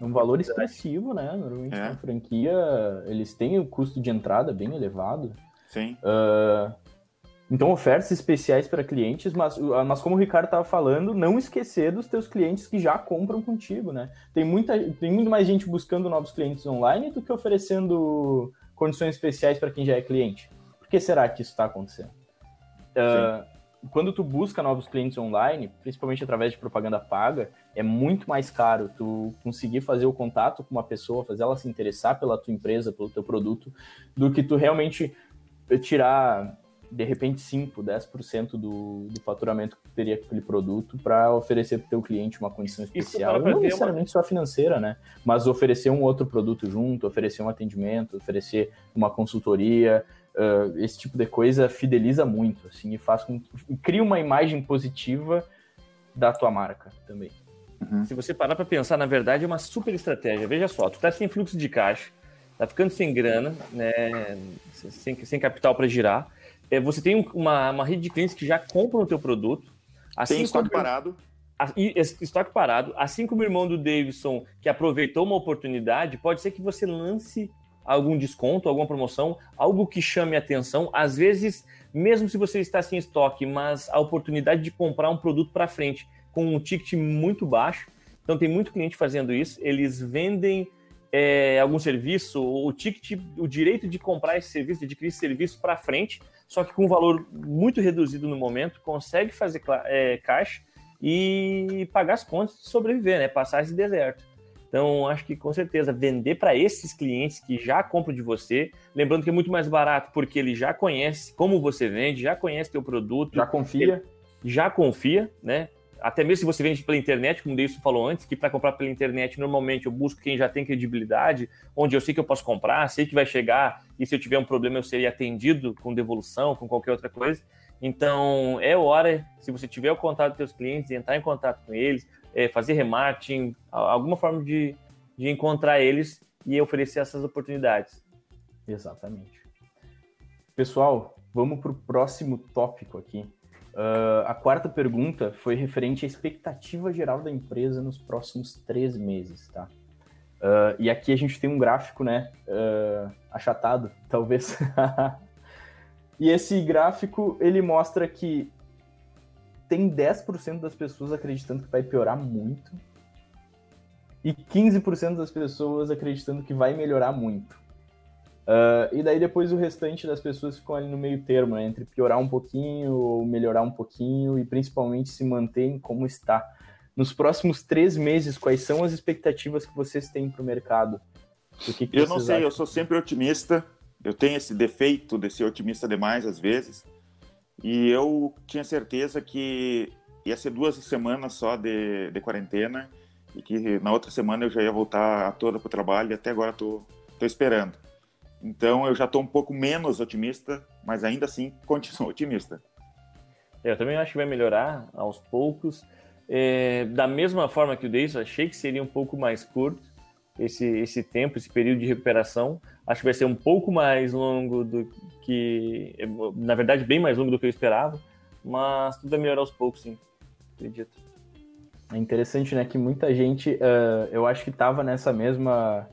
É um valor expressivo, né? Normalmente é. na franquia eles têm o custo de entrada bem elevado. Sim. Uh, então, ofertas especiais para clientes, mas, mas como o Ricardo estava falando, não esquecer dos teus clientes que já compram contigo, né? Tem, muita, tem muito mais gente buscando novos clientes online do que oferecendo condições especiais para quem já é cliente. Por que será que isso está acontecendo? Uh, quando tu busca novos clientes online, principalmente através de propaganda paga, é muito mais caro tu conseguir fazer o contato com uma pessoa, fazer ela se interessar pela tua empresa, pelo teu produto, do que tu realmente tirar de repente 5, 10% do, do faturamento que teria aquele produto para oferecer para o teu cliente uma condição especial, não necessariamente uma... só financeira, né? Mas oferecer um outro produto junto, oferecer um atendimento, oferecer uma consultoria, uh, esse tipo de coisa fideliza muito, assim, e faz com e cria uma imagem positiva da tua marca também. Uhum. Se você parar para pensar, na verdade é uma super estratégia. Veja só, tu tá sem fluxo de caixa, tá ficando sem grana, né, sem, sem capital para girar é, você tem uma, uma rede de clientes que já compram o teu produto. Assim tem estoque como, parado. E, estoque parado. Assim como o irmão do Davidson, que aproveitou uma oportunidade, pode ser que você lance algum desconto, alguma promoção, algo que chame atenção. Às vezes, mesmo se você está sem estoque, mas a oportunidade de comprar um produto para frente com um ticket muito baixo. Então, tem muito cliente fazendo isso. Eles vendem é, algum serviço, o ticket, o direito de comprar esse serviço, de adquirir esse serviço para frente, só que com um valor muito reduzido no momento, consegue fazer é, caixa e pagar as contas e sobreviver, né? Passar esse deserto. Então, acho que com certeza vender para esses clientes que já compram de você, lembrando que é muito mais barato porque ele já conhece como você vende, já conhece teu produto, já confia, já confia, né? Até mesmo se você vende pela internet, como o Deilson falou antes, que para comprar pela internet, normalmente eu busco quem já tem credibilidade, onde eu sei que eu posso comprar, sei que vai chegar, e se eu tiver um problema eu serei atendido com devolução, com qualquer outra coisa. Então, é hora, se você tiver o contato dos seus clientes, entrar em contato com eles, é, fazer remarketing, alguma forma de, de encontrar eles e oferecer essas oportunidades. Exatamente. Pessoal, vamos para o próximo tópico aqui. Uh, a quarta pergunta foi referente à expectativa geral da empresa nos próximos três meses, tá? Uh, e aqui a gente tem um gráfico, né, uh, achatado, <laughs> talvez. e esse gráfico, ele mostra que tem 10% das pessoas acreditando que vai piorar muito e 15% das pessoas acreditando que vai melhorar muito. Uh, e daí depois o restante das pessoas ficam ali no meio termo, né, entre piorar um pouquinho ou melhorar um pouquinho e principalmente se manter como está. Nos próximos três meses, quais são as expectativas que vocês têm para o mercado? Que que eu não sei, acham? eu sou sempre otimista. Eu tenho esse defeito de ser otimista demais às vezes. E eu tinha certeza que ia ser duas semanas só de, de quarentena e que na outra semana eu já ia voltar toda para o trabalho e até agora estou esperando. Então eu já estou um pouco menos otimista, mas ainda assim <laughs> continuo otimista. Eu também acho que vai melhorar aos poucos. É, da mesma forma que o Deis, achei que seria um pouco mais curto esse, esse tempo, esse período de recuperação. Acho que vai ser um pouco mais longo do que. Na verdade, bem mais longo do que eu esperava. Mas tudo vai melhorar aos poucos, sim. Acredito. É interessante, né? Que muita gente, uh, eu acho que estava nessa mesma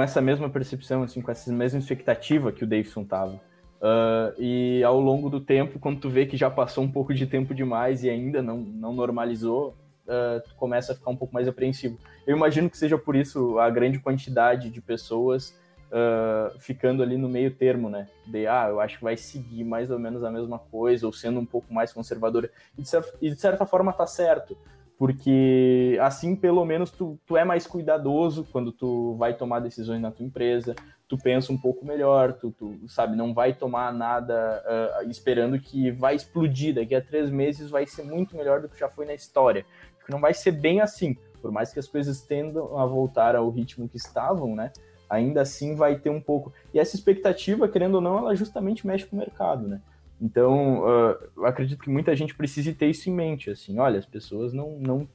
com essa mesma percepção, assim, com essa mesma expectativa que o Davidson tava. Uh, e ao longo do tempo, quando tu vê que já passou um pouco de tempo demais e ainda não, não normalizou, uh, tu começa a ficar um pouco mais apreensivo. Eu imagino que seja por isso a grande quantidade de pessoas uh, ficando ali no meio termo, né? De, ah, eu acho que vai seguir mais ou menos a mesma coisa, ou sendo um pouco mais conservadora. E de, certa, e de certa forma tá certo porque assim pelo menos tu, tu é mais cuidadoso quando tu vai tomar decisões na tua empresa, tu pensa um pouco melhor, tu, tu sabe, não vai tomar nada uh, esperando que vai explodir, daqui a três meses vai ser muito melhor do que já foi na história, não vai ser bem assim, por mais que as coisas tendam a voltar ao ritmo que estavam, né, ainda assim vai ter um pouco. E essa expectativa, querendo ou não, ela justamente mexe com o mercado, né? Então, uh, eu acredito que muita gente precise ter isso em mente, assim, olha, as pessoas não, não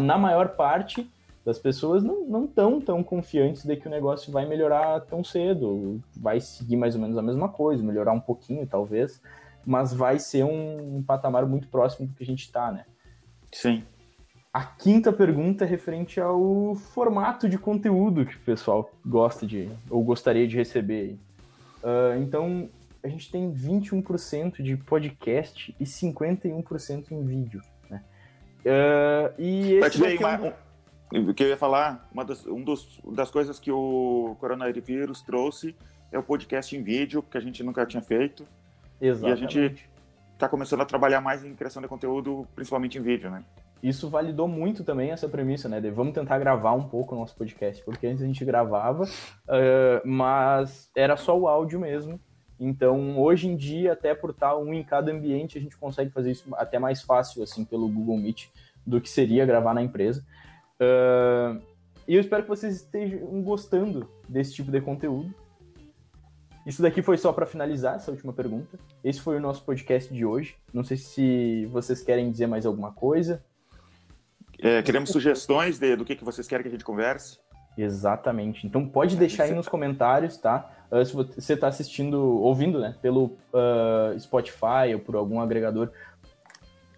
na maior parte das pessoas não estão tão confiantes de que o negócio vai melhorar tão cedo, vai seguir mais ou menos a mesma coisa, melhorar um pouquinho talvez, mas vai ser um, um patamar muito próximo do que a gente está, né? Sim. A quinta pergunta é referente ao formato de conteúdo que o pessoal gosta de, ou gostaria de receber. Uh, então, a gente tem 21% de podcast e 51% em vídeo. Né? Uh, e esse é uma, um, o que eu ia falar, uma das, um dos, das coisas que o coronavírus trouxe é o podcast em vídeo, que a gente nunca tinha feito. Exatamente. E a gente está começando a trabalhar mais em criação de conteúdo, principalmente em vídeo, né? isso validou muito também essa premissa, né? De vamos tentar gravar um pouco o nosso podcast, porque antes a gente gravava, uh, mas era só o áudio mesmo. Então, hoje em dia, até por estar um em cada ambiente, a gente consegue fazer isso até mais fácil, assim, pelo Google Meet, do que seria gravar na empresa. Uh, e eu espero que vocês estejam gostando desse tipo de conteúdo. Isso daqui foi só para finalizar essa última pergunta. Esse foi o nosso podcast de hoje. Não sei se vocês querem dizer mais alguma coisa. É, queremos sugestões de, do que, que vocês querem que a gente converse. Exatamente. Então pode deixar aí nos comentários, tá? Uh, se você está assistindo, ouvindo, né, pelo uh, Spotify ou por algum agregador,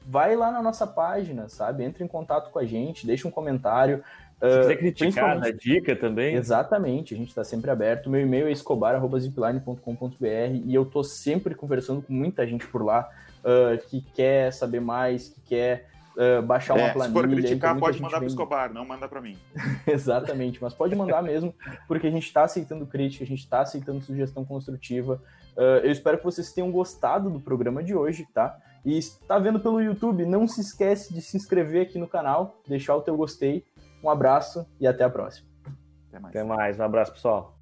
vai lá na nossa página, sabe? Entre em contato com a gente, deixa um comentário. Se uh, quiser criticar, dá dica também. Exatamente, a gente está sempre aberto. Meu e-mail é escobar.zipline.com.br e eu tô sempre conversando com muita gente por lá que quer saber mais, que quer uh, baixar uma é, planilha. Se for criticar, pode mandar para o Escobar, não manda para mim. <laughs> Exatamente, mas pode mandar mesmo, porque a gente está aceitando crítica, a gente está aceitando sugestão construtiva. Uh, eu espero que vocês tenham gostado do programa de hoje, tá? E está vendo pelo YouTube, não se esquece de se inscrever aqui no canal, deixar o teu gostei. Um abraço e até a próxima. Até mais. Até mais. Um abraço, pessoal.